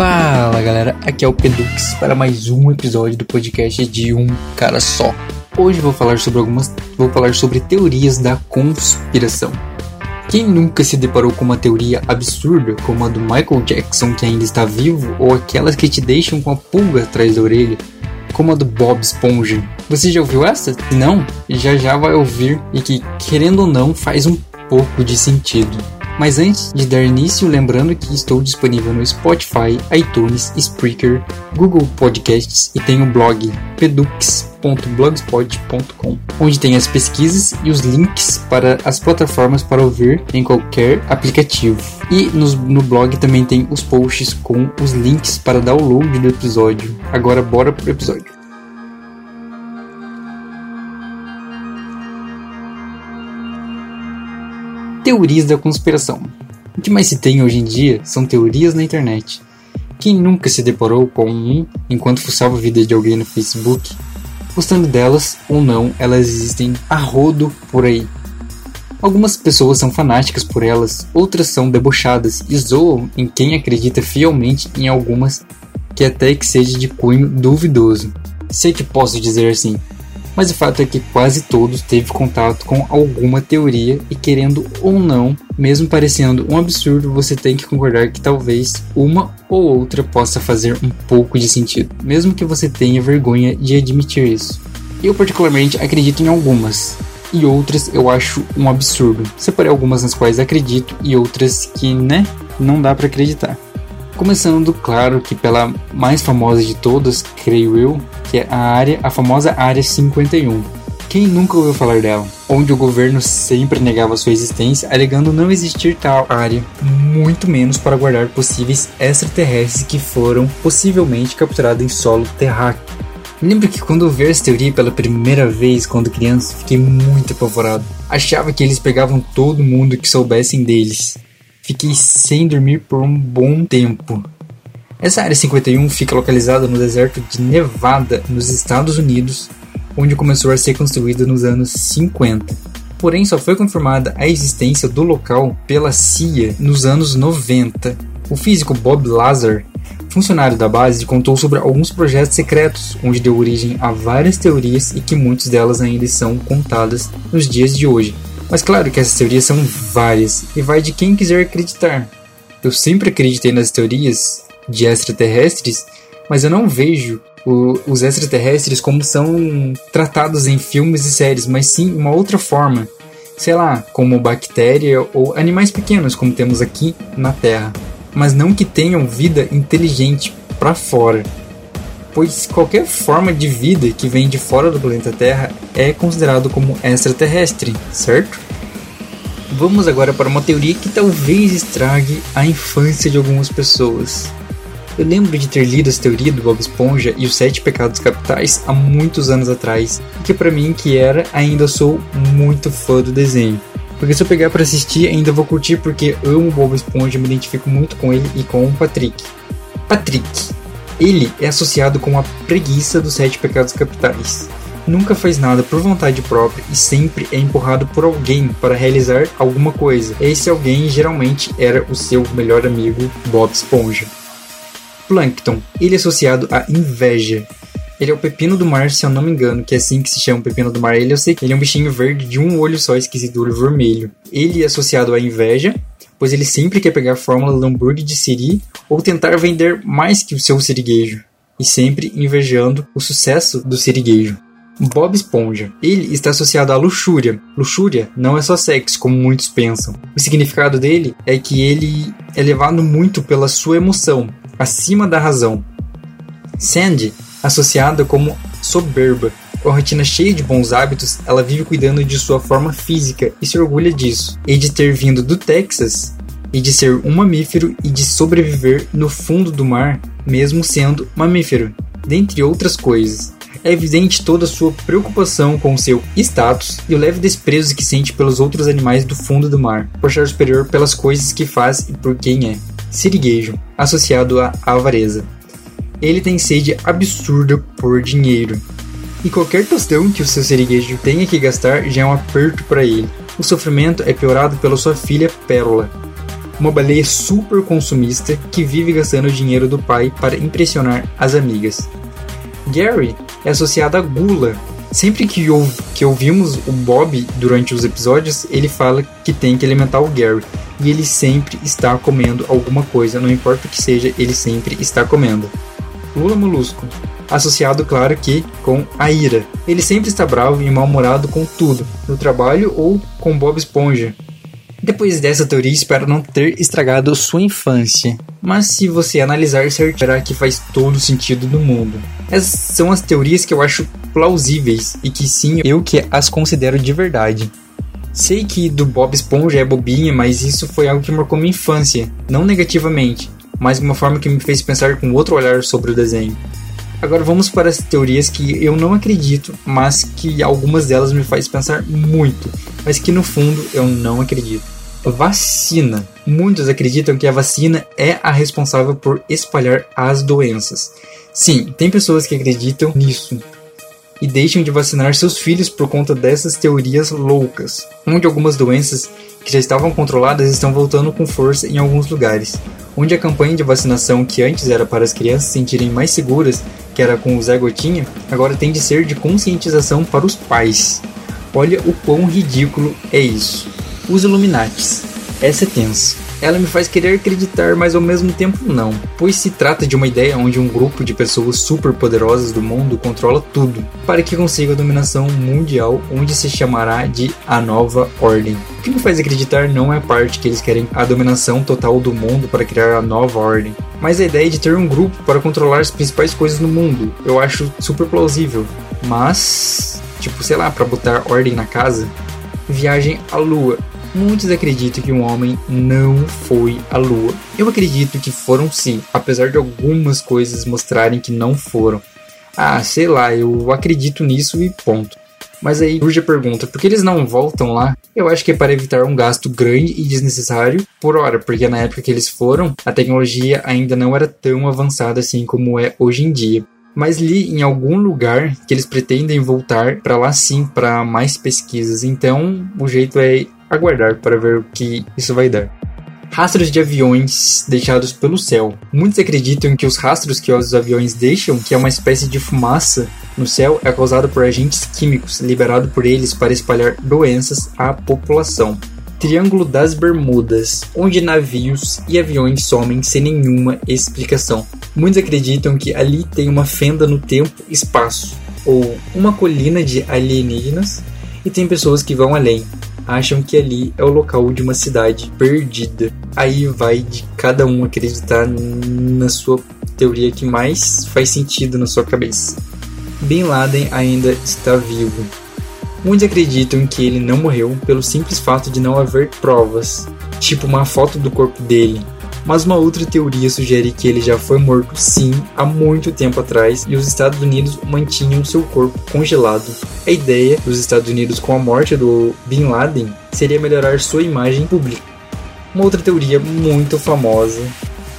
Fala galera, aqui é o Pedux para mais um episódio do podcast de um cara só. Hoje vou falar sobre algumas, vou falar sobre teorias da conspiração. Quem nunca se deparou com uma teoria absurda como a do Michael Jackson que ainda está vivo ou aquelas que te deixam com a pulga atrás da orelha, como a do Bob Esponja? Você já ouviu essa? Não, já já vai ouvir e que querendo ou não faz um pouco de sentido. Mas antes de dar início, lembrando que estou disponível no Spotify, iTunes, Spreaker, Google Podcasts e tenho o blog pedux.blogspot.com, onde tem as pesquisas e os links para as plataformas para ouvir em qualquer aplicativo. E no, no blog também tem os posts com os links para download do episódio. Agora bora pro episódio. Teorias da conspiração. O que mais se tem hoje em dia são teorias na internet. Quem nunca se deparou com um enquanto fuçava a vida de alguém no Facebook? Gostando delas ou não, elas existem a rodo por aí. Algumas pessoas são fanáticas por elas, outras são debochadas e zoam em quem acredita fielmente em algumas que até que seja de cunho duvidoso. Sei que posso dizer assim, mas o fato é que quase todos teve contato com alguma teoria e querendo ou não, mesmo parecendo um absurdo, você tem que concordar que talvez uma ou outra possa fazer um pouco de sentido, mesmo que você tenha vergonha de admitir isso. Eu particularmente acredito em algumas, e outras eu acho um absurdo. Separei algumas nas quais acredito e outras que, né, não dá para acreditar. Começando, claro, que pela mais famosa de todas, creio eu, que é a área, a famosa Área 51. Quem nunca ouviu falar dela? Onde o governo sempre negava sua existência, alegando não existir tal área, muito menos para guardar possíveis extraterrestres que foram possivelmente capturados em solo terráqueo. Lembro que quando eu vi essa teoria pela primeira vez quando criança, fiquei muito apavorado. Achava que eles pegavam todo mundo que soubessem deles. Fiquei sem dormir por um bom tempo. Essa área 51 fica localizada no deserto de Nevada, nos Estados Unidos, onde começou a ser construída nos anos 50. Porém, só foi confirmada a existência do local pela CIA nos anos 90. O físico Bob Lazar, funcionário da base, contou sobre alguns projetos secretos, onde deu origem a várias teorias e que muitas delas ainda são contadas nos dias de hoje. Mas claro que essas teorias são várias e vai de quem quiser acreditar. Eu sempre acreditei nas teorias de extraterrestres, mas eu não vejo o, os extraterrestres como são tratados em filmes e séries, mas sim uma outra forma. Sei lá, como bactéria ou animais pequenos, como temos aqui na Terra. Mas não que tenham vida inteligente para fora. Pois qualquer forma de vida que vem de fora do planeta Terra é considerado como extraterrestre, certo? Vamos agora para uma teoria que talvez estrague a infância de algumas pessoas. Eu lembro de ter lido essa teoria do Bob Esponja e os Sete Pecados Capitais há muitos anos atrás, e que para mim que era, ainda sou muito fã do desenho. Porque se eu pegar para assistir, ainda vou curtir porque amo Bob Esponja, me identifico muito com ele e com o Patrick. Patrick. Ele é associado com a preguiça dos Sete Pecados Capitais. Nunca faz nada por vontade própria e sempre é empurrado por alguém para realizar alguma coisa. Esse alguém geralmente era o seu melhor amigo, Bob Esponja. Plankton. Ele é associado à inveja. Ele é o pepino do mar, se eu não me engano, que é assim que se chama o pepino do mar. Ele eu sei que ele é um bichinho verde de um olho só, esquisito, olho vermelho. Ele é associado à inveja, pois ele sempre quer pegar a fórmula hambúrguer de siri ou tentar vender mais que o seu siriguejo, e sempre invejando o sucesso do siriguejo. Bob Esponja. Ele está associado à luxúria. Luxúria não é só sexo, como muitos pensam. O significado dele é que ele é levado muito pela sua emoção, acima da razão. Sandy, associada como soberba, com a rotina cheia de bons hábitos, ela vive cuidando de sua forma física e se orgulha disso, e de ter vindo do Texas, e de ser um mamífero e de sobreviver no fundo do mar, mesmo sendo mamífero, dentre outras coisas. É evidente toda a sua preocupação com seu status e o leve desprezo que sente pelos outros animais do fundo do mar, por achar superior pelas coisas que faz e por quem é siriguejo, associado à avareza. Ele tem sede absurda por dinheiro, e qualquer tostão que o seu siriguejo tenha que gastar já é um aperto para ele. O sofrimento é piorado pela sua filha Pérola. uma baleia super consumista que vive gastando o dinheiro do pai para impressionar as amigas. Gary é associado à gula. Sempre que, ou que ouvimos o Bob durante os episódios, ele fala que tem que alimentar o Gary. E ele sempre está comendo alguma coisa, não importa o que seja, ele sempre está comendo. Lula Molusco, associado, claro que, com a ira. Ele sempre está bravo e mal-humorado com tudo, no trabalho ou com Bob Esponja. Depois dessa teoria, espero não ter estragado sua infância. Mas se você analisar certo, verá que faz todo sentido do mundo. Essas são as teorias que eu acho plausíveis e que sim, eu que as considero de verdade. Sei que do Bob Esponja é bobinha, mas isso foi algo que marcou minha infância, não negativamente, mas de uma forma que me fez pensar com outro olhar sobre o desenho. Agora vamos para as teorias que eu não acredito, mas que algumas delas me faz pensar muito, mas que no fundo eu não acredito. Vacina. Muitos acreditam que a vacina é a responsável por espalhar as doenças. Sim, tem pessoas que acreditam nisso e deixam de vacinar seus filhos por conta dessas teorias loucas, onde algumas doenças que já estavam controladas estão voltando com força em alguns lugares, onde a campanha de vacinação que antes era para as crianças se sentirem mais seguras, que era com o Zé Gotinha, agora tem de ser de conscientização para os pais. Olha o quão ridículo é isso. Os Illuminates. Essa é tensa ela me faz querer acreditar, mas ao mesmo tempo não, pois se trata de uma ideia onde um grupo de pessoas super poderosas do mundo controla tudo, para que consiga a dominação mundial, onde se chamará de a Nova Ordem. O que me faz acreditar não é a parte que eles querem a dominação total do mundo para criar a Nova Ordem, mas a ideia de ter um grupo para controlar as principais coisas no mundo. Eu acho super plausível, mas tipo, sei lá, para botar ordem na casa. Viagem à Lua. Muitos acreditam que um homem não foi à Lua. Eu acredito que foram sim, apesar de algumas coisas mostrarem que não foram. Ah, sei lá, eu acredito nisso e ponto. Mas aí surge a pergunta, por que eles não voltam lá? Eu acho que é para evitar um gasto grande e desnecessário por hora, porque na época que eles foram, a tecnologia ainda não era tão avançada assim como é hoje em dia. Mas li em algum lugar que eles pretendem voltar para lá sim para mais pesquisas. Então, o jeito é aguardar para ver o que isso vai dar. Rastros de aviões deixados pelo céu. Muitos acreditam que os rastros que os aviões deixam, que é uma espécie de fumaça no céu, é causado por agentes químicos liberado por eles para espalhar doenças à população. Triângulo das Bermudas, onde navios e aviões somem sem nenhuma explicação. Muitos acreditam que ali tem uma fenda no tempo-espaço, ou uma colina de alienígenas, e tem pessoas que vão além, acham que ali é o local de uma cidade perdida. Aí vai de cada um acreditar na sua teoria que mais faz sentido na sua cabeça. Bin Laden ainda está vivo. Muitos acreditam que ele não morreu pelo simples fato de não haver provas, tipo uma foto do corpo dele, mas uma outra teoria sugere que ele já foi morto sim há muito tempo atrás e os Estados Unidos mantinham seu corpo congelado. A ideia dos Estados Unidos com a morte do Bin Laden seria melhorar sua imagem pública. Uma outra teoria muito famosa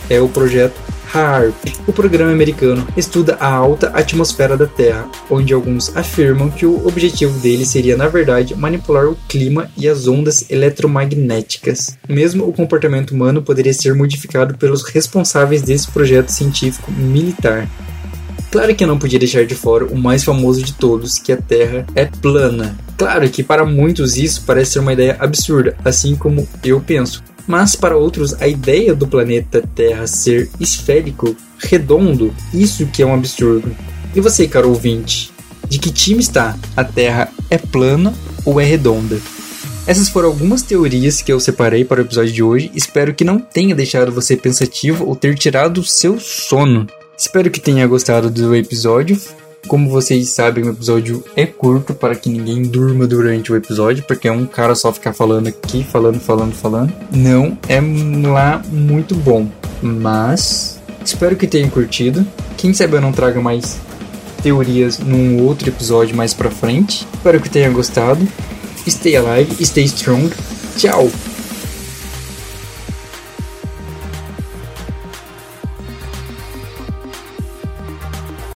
é o projeto HAARP. O programa americano estuda a alta atmosfera da Terra, onde alguns afirmam que o objetivo dele seria, na verdade, manipular o clima e as ondas eletromagnéticas. Mesmo o comportamento humano poderia ser modificado pelos responsáveis desse projeto científico militar. Claro que eu não podia deixar de fora o mais famoso de todos, que a Terra é plana. Claro que para muitos isso parece ser uma ideia absurda, assim como eu penso mas para outros a ideia do planeta Terra ser esférico, redondo, isso que é um absurdo. E você, caro ouvinte, de que time está? A Terra é plana ou é redonda? Essas foram algumas teorias que eu separei para o episódio de hoje. Espero que não tenha deixado você pensativo ou ter tirado o seu sono. Espero que tenha gostado do episódio. Como vocês sabem, o episódio é curto para que ninguém durma durante o episódio, porque é um cara só ficar falando aqui, falando, falando, falando. Não é lá muito bom, mas espero que tenham curtido. Quem sabe eu não traga mais teorias num outro episódio mais pra frente. Espero que tenha gostado. Stay alive, stay strong. Tchau!